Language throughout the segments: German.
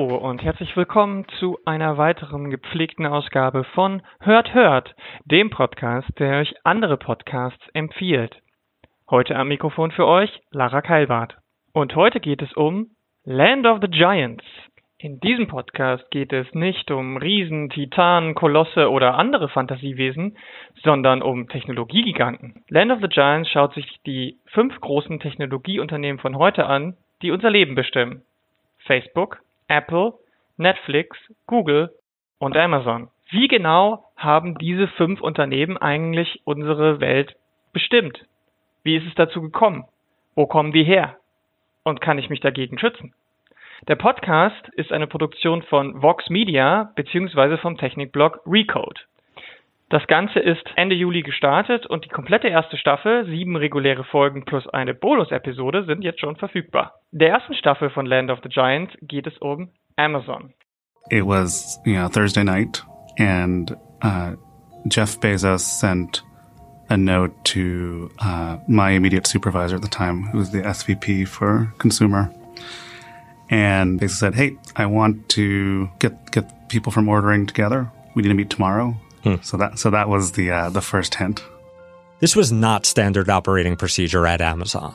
Hallo und herzlich willkommen zu einer weiteren gepflegten Ausgabe von Hört Hört, dem Podcast, der euch andere Podcasts empfiehlt. Heute am Mikrofon für euch Lara Keilbart. Und heute geht es um Land of the Giants. In diesem Podcast geht es nicht um Riesen, Titanen, Kolosse oder andere Fantasiewesen, sondern um Technologiegiganten. Land of the Giants schaut sich die fünf großen Technologieunternehmen von heute an, die unser Leben bestimmen. Facebook, Apple, Netflix, Google und Amazon. Wie genau haben diese fünf Unternehmen eigentlich unsere Welt bestimmt? Wie ist es dazu gekommen? Wo kommen die her? Und kann ich mich dagegen schützen? Der Podcast ist eine Produktion von Vox Media bzw. vom Technikblog Recode. Das Ganze ist Ende Juli gestartet und die komplette erste Staffel, sieben reguläre Folgen plus eine Bonus-Episode, sind jetzt schon verfügbar. Der ersten Staffel von Land of the Giants geht es um Amazon. It was, you know, Thursday night and uh, Jeff Bezos sent a note to uh, my immediate supervisor at the time, who was the SVP for consumer, and basically said, "Hey, I want to get get people from ordering together. We need to meet tomorrow." Hmm. So that so that was the uh, the first hint. This was not standard operating procedure at Amazon.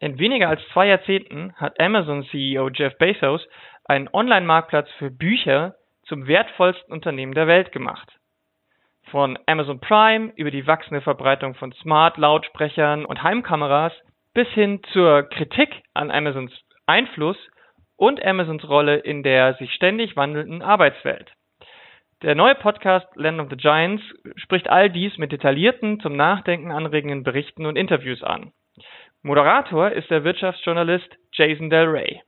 In weniger als zwei Jahrzehnten hat Amazon-CEO Jeff Bezos einen Online-Marktplatz für Bücher zum wertvollsten Unternehmen der Welt gemacht. Von Amazon Prime über die wachsende Verbreitung von Smart-Lautsprechern und Heimkameras bis hin zur Kritik an Amazons Einfluss und Amazons Rolle in der sich ständig wandelnden Arbeitswelt. Der neue Podcast Land of the Giants spricht all dies mit detaillierten, zum Nachdenken anregenden Berichten und Interviews an. Moderator ist der Wirtschaftsjournalist Jason Del Rey.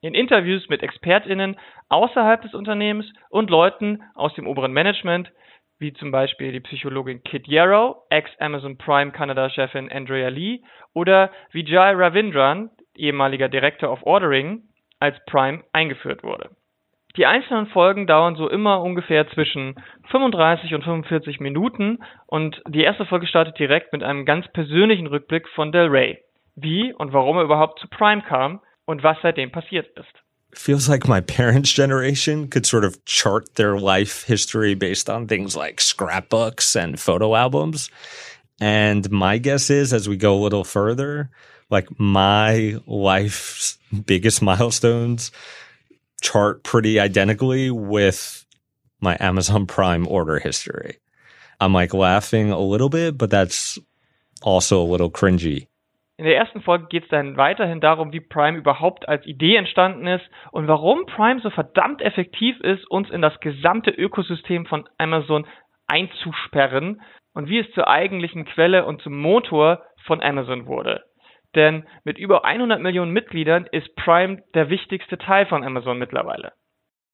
In Interviews mit ExpertInnen außerhalb des Unternehmens und Leuten aus dem oberen Management wie zum Beispiel die Psychologin Kit Yarrow, Ex-Amazon Prime Kanada-Chefin Andrea Lee oder Vijay Ravindran, ehemaliger Director of Ordering, als Prime eingeführt wurde. Die einzelnen Folgen dauern so immer ungefähr zwischen 35 und 45 Minuten und die erste Folge startet direkt mit einem ganz persönlichen Rückblick von Del Rey, wie und warum er überhaupt zu Prime kam und was seitdem passiert ist. feels like my parents' generation could sort of chart their life history based on things like scrapbooks and photo albums. And my guess is as we go a little further, like my life's biggest milestones chart pretty identically with my Amazon Prime order history. I'm like laughing a little bit, but that's also a little cringy In der ersten Folge geht es dann weiterhin darum, wie Prime überhaupt als Idee entstanden ist und warum Prime so verdammt effektiv ist, uns in das gesamte Ökosystem von Amazon einzusperren und wie es zur eigentlichen Quelle und zum Motor von Amazon wurde. Denn mit über 100 Millionen Mitgliedern ist Prime der wichtigste Teil von Amazon mittlerweile.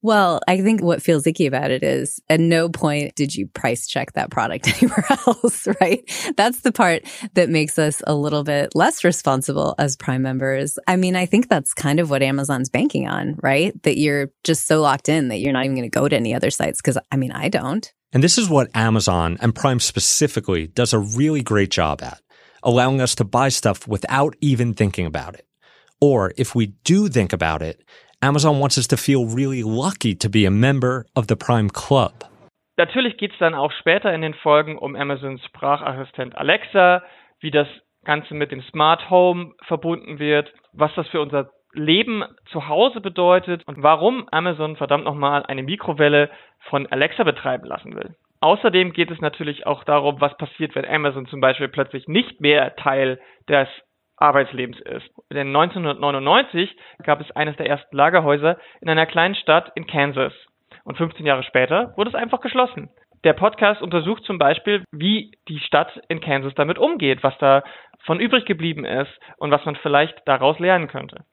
Well, I think what feels icky about it is at no point did you price check that product anywhere else, right? That's the part that makes us a little bit less responsible as Prime members. I mean, I think that's kind of what Amazon's banking on, right? That you're just so locked in that you're not even going to go to any other sites. Cause I mean, I don't. And this is what Amazon and Prime specifically does a really great job at, allowing us to buy stuff without even thinking about it. Or if we do think about it, Amazon wants us to feel really lucky to be a member of the Prime Club. Natürlich geht es dann auch später in den Folgen um Amazons Sprachassistent Alexa, wie das Ganze mit dem Smart Home verbunden wird, was das für unser Leben zu Hause bedeutet und warum Amazon verdammt nochmal eine Mikrowelle von Alexa betreiben lassen will. Außerdem geht es natürlich auch darum, was passiert, wenn Amazon zum Beispiel plötzlich nicht mehr Teil des Arbeitslebens ist. Denn 1999 gab es eines der ersten Lagerhäuser in einer kleinen Stadt in Kansas. Und 15 Jahre später wurde es einfach geschlossen. Der Podcast untersucht zum Beispiel, wie die Stadt in Kansas damit umgeht, was da von übrig geblieben ist und was man vielleicht daraus lernen könnte.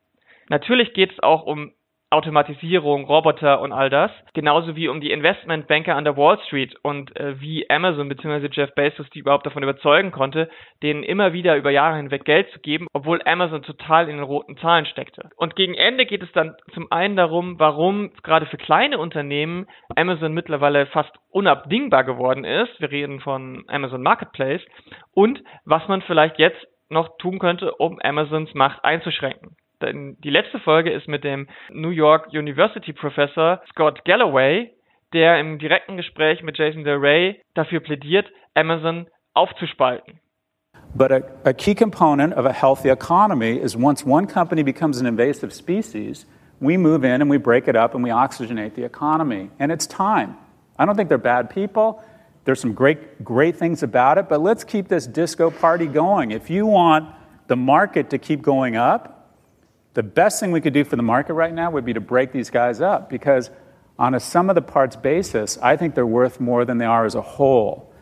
Natürlich geht es auch um Automatisierung, Roboter und all das, genauso wie um die Investmentbanker an der Wall Street und äh, wie Amazon bzw. Jeff Bezos die überhaupt davon überzeugen konnte, denen immer wieder über Jahre hinweg Geld zu geben, obwohl Amazon total in den roten Zahlen steckte. Und gegen Ende geht es dann zum einen darum, warum gerade für kleine Unternehmen Amazon mittlerweile fast unabdingbar geworden ist. Wir reden von Amazon Marketplace und was man vielleicht jetzt noch tun könnte, um Amazons Macht einzuschränken. Die letzte Folge ist mit dem New York University Professor Scott Galloway, der im direkten Gespräch mit Jason Del Rey dafür plädiert, Amazon aufzuspalten. But a, a, key component of a healthy economy is once one company becomes an invasive species, we move in and we break it up and we oxygenate the economy. And it's time. I don't think they're bad people. There's some great, great things about it, but let's keep this disco party going. If you want the market to keep going up, the best thing we could do for the market right now would be to break these guys up because on a sum of the parts basis, I think they're worth more than they are as a whole.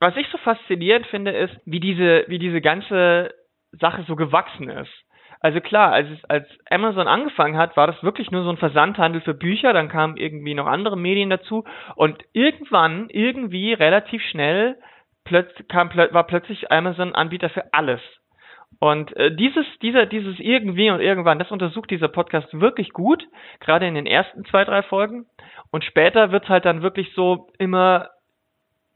Was ich so faszinierend finde, ist, wie diese, wie diese ganze Sache so gewachsen ist. Also klar, als, als Amazon angefangen hat, war das wirklich nur so ein Versandhandel für Bücher, dann kamen irgendwie noch andere Medien dazu und irgendwann, irgendwie relativ schnell plötz, kam, war plötzlich Amazon Anbieter für alles. Und äh, dieses, dieser, dieses irgendwie und irgendwann, das untersucht dieser Podcast wirklich gut, gerade in den ersten zwei, drei Folgen. Und später wird es halt dann wirklich so immer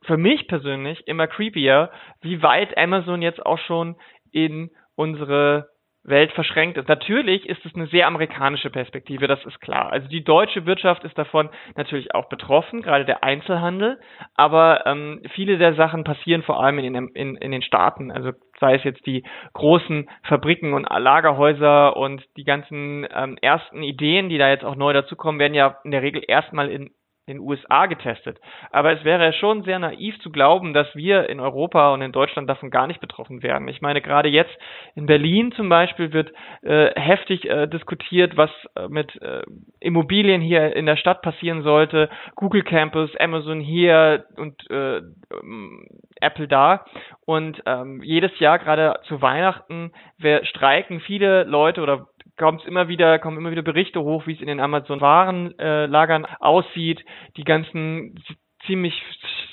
für mich persönlich immer creepier, wie weit Amazon jetzt auch schon in unsere Welt verschränkt ist. Natürlich ist es eine sehr amerikanische Perspektive, das ist klar. Also die deutsche Wirtschaft ist davon natürlich auch betroffen, gerade der Einzelhandel, aber ähm, viele der Sachen passieren vor allem in, in, in den Staaten. Also sei es jetzt die großen Fabriken und Lagerhäuser und die ganzen ähm, ersten Ideen, die da jetzt auch neu dazukommen, werden ja in der Regel erstmal in den USA getestet. Aber es wäre schon sehr naiv zu glauben, dass wir in Europa und in Deutschland davon gar nicht betroffen werden. Ich meine, gerade jetzt in Berlin zum Beispiel wird äh, heftig äh, diskutiert, was äh, mit äh, Immobilien hier in der Stadt passieren sollte. Google Campus, Amazon hier und äh, ähm, Apple da. Und ähm, jedes Jahr, gerade zu Weihnachten, streiken viele Leute oder kommt immer wieder, kommen immer wieder Berichte hoch, wie es in den Amazon-Warenlagern äh, aussieht, die ganzen ziemlich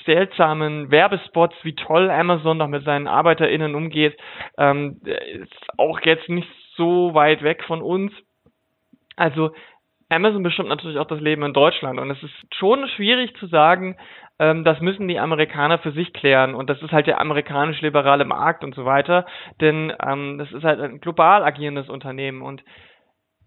seltsamen Werbespots, wie toll Amazon noch mit seinen ArbeiterInnen umgeht, ähm, ist auch jetzt nicht so weit weg von uns. Also Amazon bestimmt natürlich auch das Leben in Deutschland und es ist schon schwierig zu sagen, das müssen die Amerikaner für sich klären. Und das ist halt der amerikanisch-liberale Markt und so weiter, denn ähm, das ist halt ein global agierendes Unternehmen. Und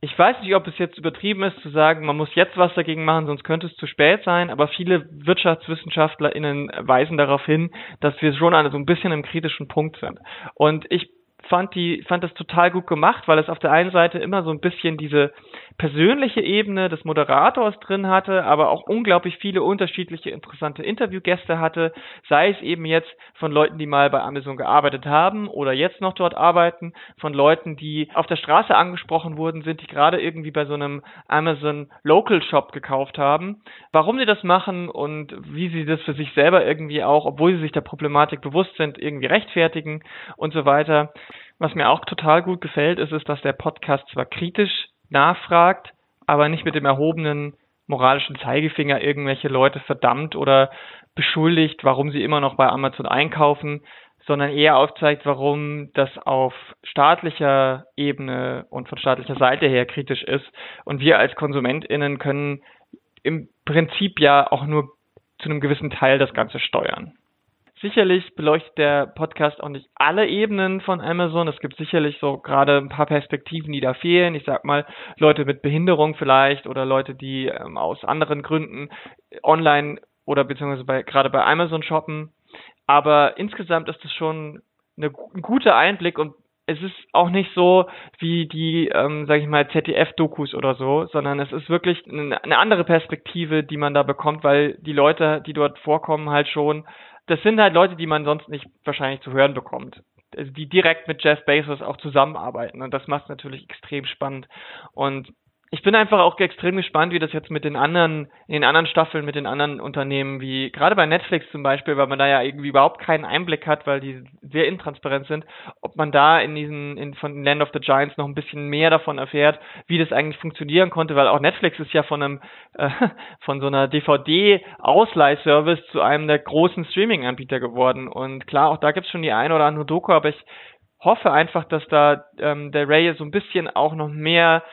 ich weiß nicht, ob es jetzt übertrieben ist zu sagen, man muss jetzt was dagegen machen, sonst könnte es zu spät sein, aber viele WirtschaftswissenschaftlerInnen weisen darauf hin, dass wir schon an so ein bisschen im kritischen Punkt sind. Und ich fand die, fand das total gut gemacht, weil es auf der einen Seite immer so ein bisschen diese persönliche Ebene des Moderators drin hatte, aber auch unglaublich viele unterschiedliche interessante Interviewgäste hatte, sei es eben jetzt von Leuten, die mal bei Amazon gearbeitet haben oder jetzt noch dort arbeiten, von Leuten, die auf der Straße angesprochen wurden sind, die gerade irgendwie bei so einem Amazon Local Shop gekauft haben, warum sie das machen und wie sie das für sich selber irgendwie auch, obwohl sie sich der Problematik bewusst sind, irgendwie rechtfertigen und so weiter. Was mir auch total gut gefällt, ist, ist, dass der Podcast zwar kritisch nachfragt, aber nicht mit dem erhobenen moralischen Zeigefinger irgendwelche Leute verdammt oder beschuldigt, warum sie immer noch bei Amazon einkaufen, sondern eher aufzeigt, warum das auf staatlicher Ebene und von staatlicher Seite her kritisch ist. Und wir als KonsumentInnen können im Prinzip ja auch nur zu einem gewissen Teil das Ganze steuern. Sicherlich beleuchtet der Podcast auch nicht alle Ebenen von Amazon. Es gibt sicherlich so gerade ein paar Perspektiven, die da fehlen. Ich sag mal, Leute mit Behinderung vielleicht oder Leute, die ähm, aus anderen Gründen online oder beziehungsweise bei, gerade bei Amazon shoppen. Aber insgesamt ist es schon eine, ein guter Einblick und es ist auch nicht so wie die, ähm, sag ich mal, ZDF-Dokus oder so, sondern es ist wirklich eine, eine andere Perspektive, die man da bekommt, weil die Leute, die dort vorkommen, halt schon das sind halt Leute, die man sonst nicht wahrscheinlich zu hören bekommt. Also die direkt mit Jeff Bezos auch zusammenarbeiten. Und das macht es natürlich extrem spannend. Und ich bin einfach auch extrem gespannt, wie das jetzt mit den anderen, in den anderen Staffeln, mit den anderen Unternehmen, wie gerade bei Netflix zum Beispiel, weil man da ja irgendwie überhaupt keinen Einblick hat, weil die sehr intransparent sind, ob man da in diesen, in, von Land of the Giants noch ein bisschen mehr davon erfährt, wie das eigentlich funktionieren konnte, weil auch Netflix ist ja von einem, äh, von so einer DVD-Ausleihservice zu einem der großen Streaming-Anbieter geworden. Und klar, auch da gibt's schon die eine oder andere Doku, aber ich hoffe einfach, dass da ähm, der Ray so ein bisschen auch noch mehr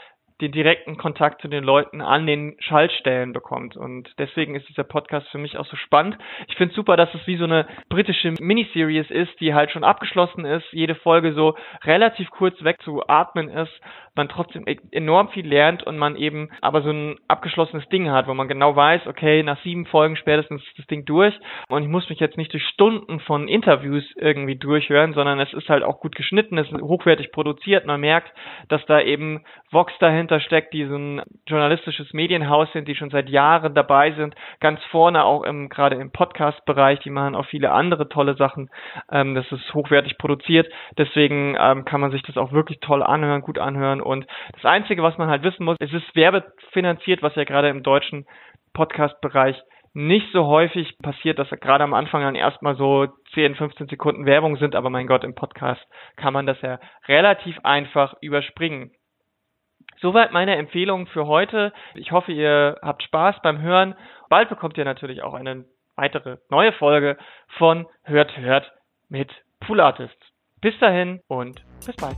den direkten Kontakt zu den Leuten an den Schaltstellen bekommt. Und deswegen ist dieser Podcast für mich auch so spannend. Ich finde super, dass es wie so eine britische Miniseries ist, die halt schon abgeschlossen ist, jede Folge so relativ kurz wegzuatmen ist, man trotzdem e-, enorm viel lernt und man eben aber so ein abgeschlossenes Ding hat, wo man genau weiß, okay, nach sieben Folgen spätestens ist das Ding durch und ich muss mich jetzt nicht durch Stunden von Interviews irgendwie durchhören, sondern es ist halt auch gut geschnitten, es ist hochwertig produziert, man merkt, dass da eben Vox dahinter steckt, die so journalistisches Medienhaus sind, die schon seit Jahren dabei sind, ganz vorne auch im, gerade im Podcast-Bereich, die machen auch viele andere tolle Sachen, ähm, das ist hochwertig produziert, deswegen ähm, kann man sich das auch wirklich toll anhören, gut anhören. Und das Einzige, was man halt wissen muss, es ist werbefinanziert, was ja gerade im deutschen Podcast-Bereich nicht so häufig passiert, dass gerade am Anfang dann erstmal so 10, 15 Sekunden Werbung sind, aber mein Gott, im Podcast kann man das ja relativ einfach überspringen. Soweit meine Empfehlung für heute. Ich hoffe, ihr habt Spaß beim Hören. Bald bekommt ihr natürlich auch eine weitere neue Folge von Hört, Hört mit Pool Artists. Bis dahin und bis bald.